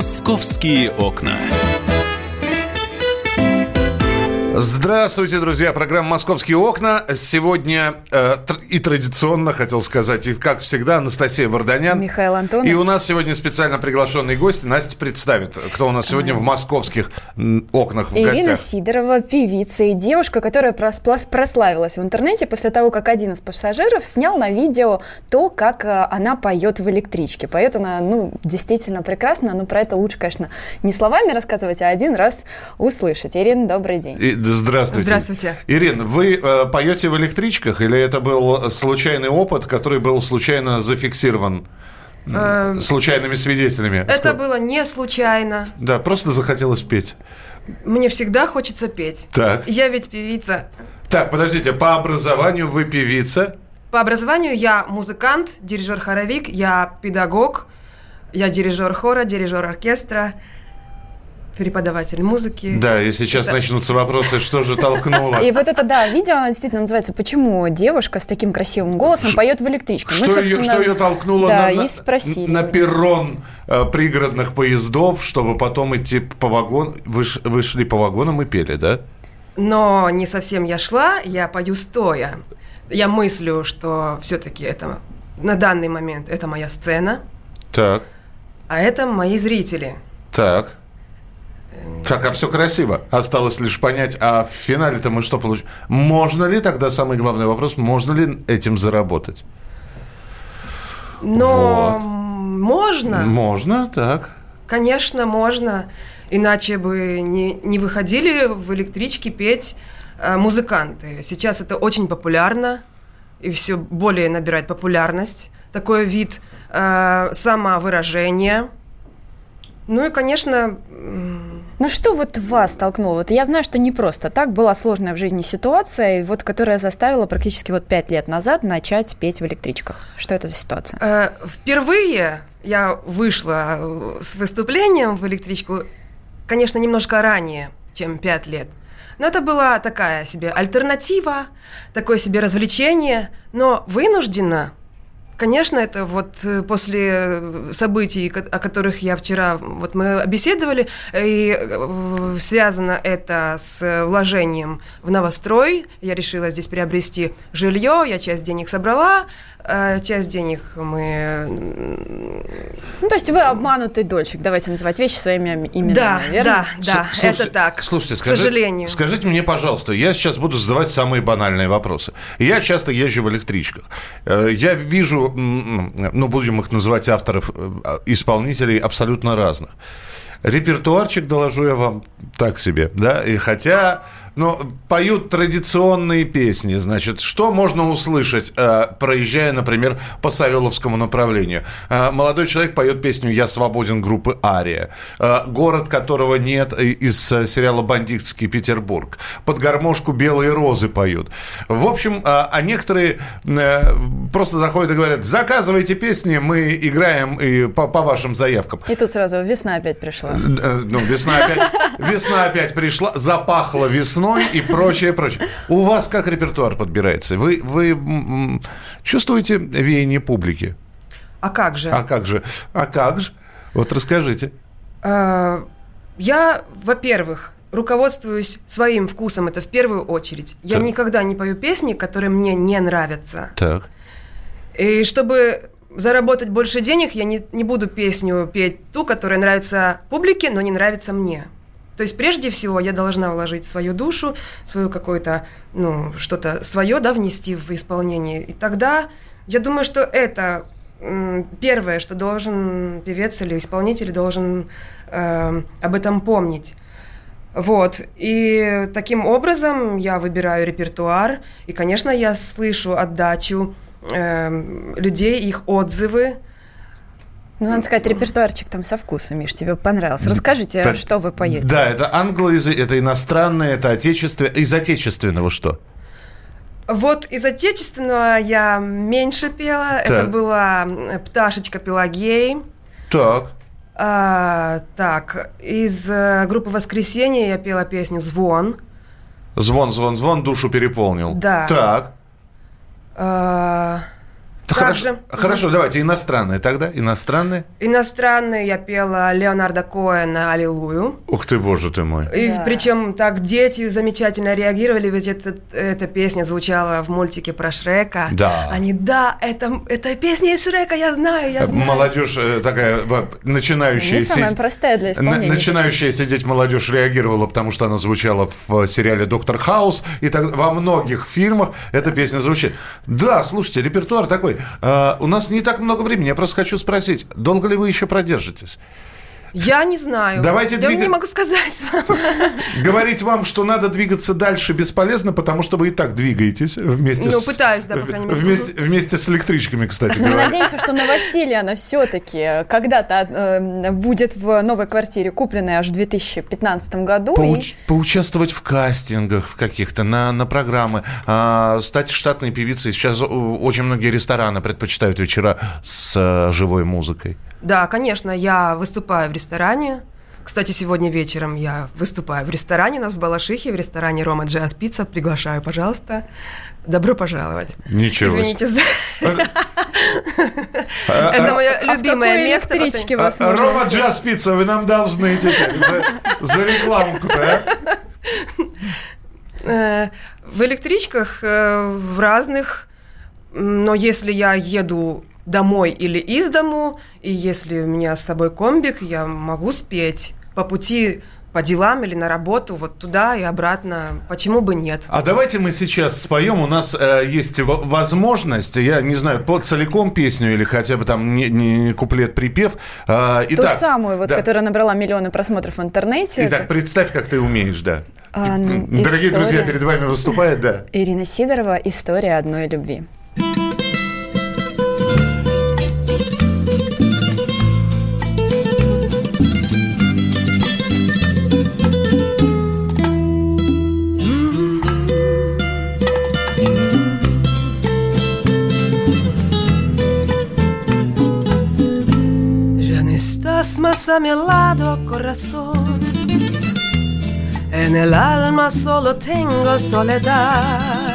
Московские окна. Здравствуйте, друзья. Программа «Московские окна». Сегодня э, и традиционно, хотел сказать, и как всегда, Анастасия Варданян. Михаил Антонов. И у нас сегодня специально приглашенный гость. Настя представит, кто у нас сегодня в московских окнах в Ирина гостях. Сидорова, певица и девушка, которая прос- прославилась в интернете после того, как один из пассажиров снял на видео то, как э, она поет в электричке. Поет она, ну, действительно прекрасно, но про это лучше, конечно, не словами рассказывать, а один раз услышать. Ирина, добрый день. И- здравствуйте. Здравствуйте. Ирина, вы э, поете в электричках или это был случайный опыт, который был случайно зафиксирован м, случайными свидетелями? Эм, Это было не случайно. Да, просто захотелось петь. Мне всегда хочется петь. Так. Я ведь певица. Так, подождите, по образованию вы певица? По образованию я музыкант, дирижер-хоровик, я педагог, я дирижер хора, дирижер оркестра, преподаватель музыки. Да, и сейчас Это- начнутся вопросы, что же толкнуло. И вот это, да, видео, оно действительно называется «Почему девушка с таким красивым голосом поет в электричке?» Мы, Что ее, что ее толкнуло да, на, спросили. на перрон э, пригородных поездов, чтобы потом идти по вагону? Вы, вы шли по вагонам и пели, да? Но не совсем я шла, я пою стоя. Я мыслю, что все-таки это на данный момент это моя сцена, Так, а это мои зрители. так. Так, а все красиво. Осталось лишь понять, а в финале-то мы что получим? Можно ли тогда, самый главный вопрос, можно ли этим заработать? Но Вот. можно. Можно, так. Конечно, можно. Иначе бы не, не выходили в электричке петь э, музыканты. Сейчас это очень популярно и все более набирает популярность. Такой вид э, самовыражения. Ну и, конечно, Ну что вот вас толкнуло? Вот я знаю, что не просто так была сложная в жизни ситуация, вот которая заставила практически вот пять лет назад начать петь в электричках. Что это за ситуация? э, впервые я вышла э, с выступлением в электричку, конечно, немножко ранее, чем пять лет. Но это была такая себе альтернатива, такое себе развлечение, но вынуждена. Конечно, это вот э, после э, событий, о которых я вчера, вот мы беседовали, и э, связано это с вложением в новострой. Я решила здесь приобрести жилье, я часть денег собрала, часть денег мы... Ну, то есть вы обманутый дольщик, давайте называть вещи своими именами, Да, верно? да, да, С- слушайте, это так. Слушайте, к скажи- сожалению. Скажите мне, пожалуйста, я сейчас буду задавать самые банальные вопросы. Я часто езжу в электричках. Я вижу, ну, будем их называть авторов, э, исполнителей абсолютно разных. Репертуарчик, доложу я вам, так себе, да, и хотя... Но поют традиционные песни, значит, что можно услышать, э, проезжая, например, по Савеловскому направлению? Э, молодой человек поет песню «Я свободен» группы «Ария», э, город которого нет из сериала «Бандитский Петербург», под гармошку «Белые розы» поют. В общем, а некоторые просто заходят и говорят, заказывайте песни, мы играем и по, по вашим заявкам. И тут сразу весна опять пришла. Ну, весна опять, весна опять пришла, запахло весной и прочее, прочее. У вас как репертуар подбирается? Вы, вы чувствуете веяние публики? А как же? А как же? А как же? Вот расскажите. Э, Я, во-первых, руководствуюсь своим вкусом, это в первую очередь. Я Так. никогда не пою песни, которые мне не нравятся. Так. И чтобы заработать больше денег, я не, не буду песню петь ту, которая нравится публике, но не нравится мне. То есть прежде всего я должна вложить свою душу, свою какое-то, ну, что-то свое, да, внести в исполнение. И тогда я думаю, что это первое, что должен певец или исполнитель должен э, об этом помнить. Вот. И таким образом я выбираю репертуар. И, конечно, я слышу отдачу эм, людей, их отзывы. Ну, надо сказать, репертуарчик там со вкусом, Миш, тебе понравился. Расскажите, Так, что вы поете. Да, это англоязык, это иностранное, это отечественное. Из отечественного что? Вот из отечественного я меньше пела. Это Так. была м, «Пташечка Пелагей». Так. А, так, из э, группы «Воскресенье» я пела песню «Звон». Звон, звон, звон, душу переполнил. Да. Так. А, Хорошо, хорошо, давайте иностранные тогда, иностранные. Иностранные я пела Леонардо Коэна «Аллилуйю». Ух ты, боже ты мой. И Да. причем так дети замечательно реагировали, ведь это, эта песня звучала в мультике про Шрека. Да. Они, да, это, это песня из Шрека, я знаю, я знаю. Молодежь э, такая, начинающая... Не самая си- простая для исполнения. начинающая сидеть молодежь реагировала, потому что она звучала в э, сериале «Доктор Хаус», и так, во многих фильмах эта песня звучит. Да, слушайте, репертуар такой. Э, у нас не так много времени, я просто хочу спросить, долго ли вы еще продержитесь? Я не знаю. Давайте я двигать- не могу сказать вам. Говорить вам, что надо двигаться дальше бесполезно, потому что вы и так двигаетесь вместе Ну, с... пытаюсь, да, по крайней мере. Вместе, вместе с электричками, кстати Мы говоря. надеемся, что новоселье, она все-таки когда-то э, будет в новой квартире, купленной аж в 2015 году. и- Поуч- поучаствовать в кастингах в каких-то, на, на программы, а, стать штатной певицей. Сейчас о, очень многие рестораны предпочитают вечера с э, живой музыкой. Да, конечно, я выступаю в ресторане. Кстати, сегодня вечером я выступаю в ресторане, у нас в Балашихе, в ресторане Рома Джаз Пицца. Приглашаю, пожалуйста. Добро пожаловать. Ничего. Извините за... А, Это мое А любимое место. электричке а, вас а, можно Рома? Джаз Пицца, вы нам должны теперь за, за рекламку-то, а? Э, В электричках э, в разных, но если я еду домой или из дому, и если у меня с собой комбик, я могу спеть по пути по делам или на работу, вот туда и обратно. Почему бы нет? А давайте мы сейчас споем. У нас э, есть возможность, я не знаю, под целиком песню или хотя бы там не, не куплет-припев. Э, Ту итак, самую, вот, да. которая набрала миллионы просмотров в интернете. Итак, представь, как ты умеешь, да. А, ну, Дорогие друзья, история. перед вами выступает, да. Ирина Сидорова «История одной любви». A mi lado, corazón. En el alma solo tengo soledad.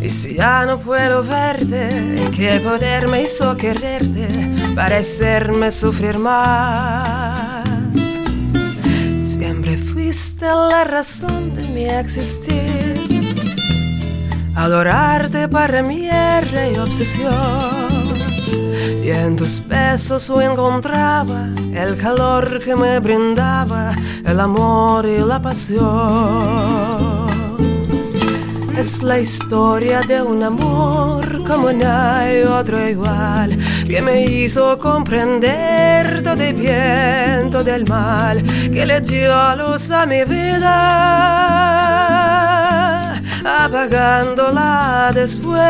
Y si ya no puedo verte, que poder me hizo quererte para hacerme sufrir más. Siempre fuiste la razón de mi existir. Adorarte para mí era obsesión. Y en tus besos encontraba el calor que me brindaba, el amor y la pasión. Es la historia de un amor como no hay otro igual, que me hizo comprender todo el bien, todo el mal, que le dio luz a mi vida, apagándola después.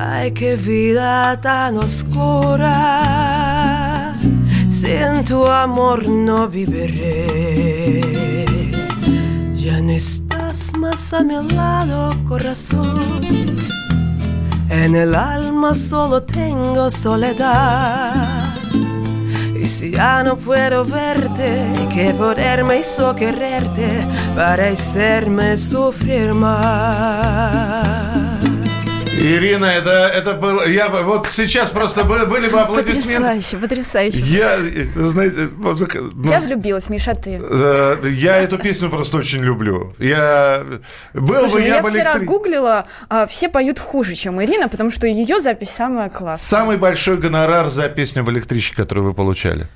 Ay, qué vida tan oscura, sin tu amor no viviré. Ya no estás más a mi lado, corazón. En el alma solo tengo soledad. Y si ya no puedo verte, que poder me hizo quererte para hacerme sufrir más. Ирина, это, это было... Я, вот сейчас просто бы- были бы аплодисменты. Потрясающе, потрясающе. Я, знаете, ну, Я влюбилась, Миша, ты. э, я эту песню просто очень люблю. Я был Слушай, бы ну я, я бы вчера электри- гуглила, а, все поют хуже, чем Ирина, потому что ее запись самая классная. Самый большой гонорар за песню в электричке, которую вы получали.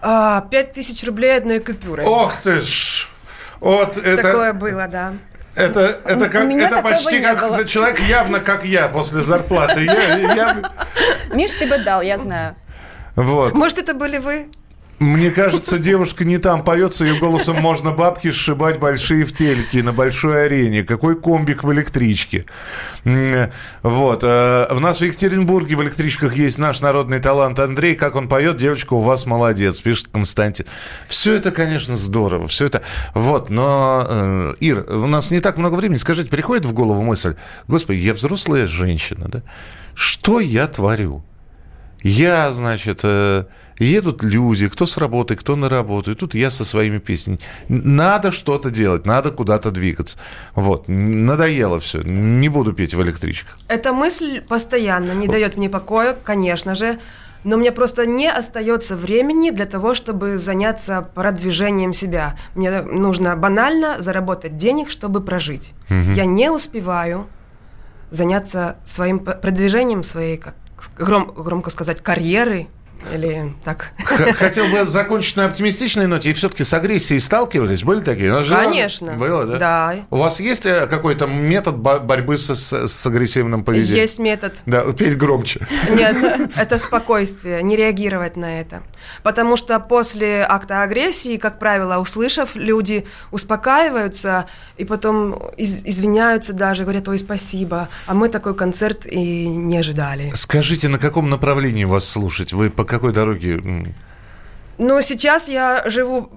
А, Пять тысяч рублей одной купюрой. Ох ты ж! Вот это, Такое было, да. Это, это, как, это почти как было. человек явно как я после зарплаты. Я, я- Миш, ты бы дал, я знаю. вот. Может, это были вы? Мне кажется, девушка не там поется, ее голосом можно бабки сшибать большие в телеке на большой арене. Какой комбик в электричке. Вот. э, У нас в Екатеринбурге в электричках есть наш народный талант Андрей. Как он поет, девочка у вас молодец, пишет Константин. Все это, конечно, здорово. Все это... Вот, но, э, Ир, у нас не так много времени. Скажите, приходит в голову мысль, господи, я взрослая женщина, да? Что я творю? Я, значит, э, едут люди, кто с работы, кто на работу, и тут я со своими песнями. Надо что-то делать, надо куда-то двигаться. Вот, надоело все, не буду петь в электричках. Эта мысль постоянно не дает мне покоя, конечно же, но мне просто не остается времени для того, чтобы заняться продвижением себя. Мне нужно банально заработать денег, чтобы прожить. Угу. Я не успеваю заняться своим продвижением своей, как гром, громко сказать, карьеры, или так? Хотел бы закончить на оптимистичной ноте. И все-таки с агрессией сталкивались? Были такие? Конечно. Было, да? Да. У вас есть э, какой-то метод борьбы с, с, агрессивным поведением? Есть метод. Да, петь громче. Нет, это спокойствие, не реагировать на это. Потому что после акта агрессии, как правило, услышав, люди успокаиваются и потом из, извиняются даже, говорят, ой, спасибо, а мы такой концерт и не ожидали. Скажите, на каком направлении вас слушать? Вы по какой дороге? Ну, сейчас я живу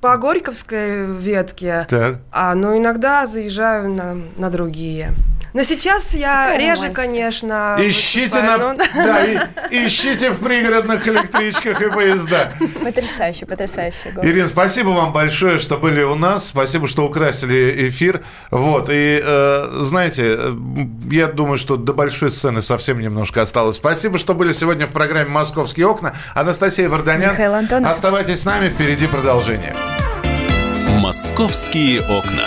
по Горьковской ветке, так. а но иногда заезжаю на, на другие. Но сейчас я Какая реже, романтика. конечно. Ищите, на, но... да, и, ищите в пригородных электричках и поезда. Потрясающе, потрясающе. Голос. Ирина, спасибо вам большое, что были у нас. Спасибо, что украсили эфир. Вот, и э, знаете, я думаю, что до большой сцены совсем немножко осталось. Спасибо, что были сегодня в программе «Московские окна». Анастасия Варданян. Михаил Антонов. Оставайтесь с нами, впереди продолжение. «Московские окна».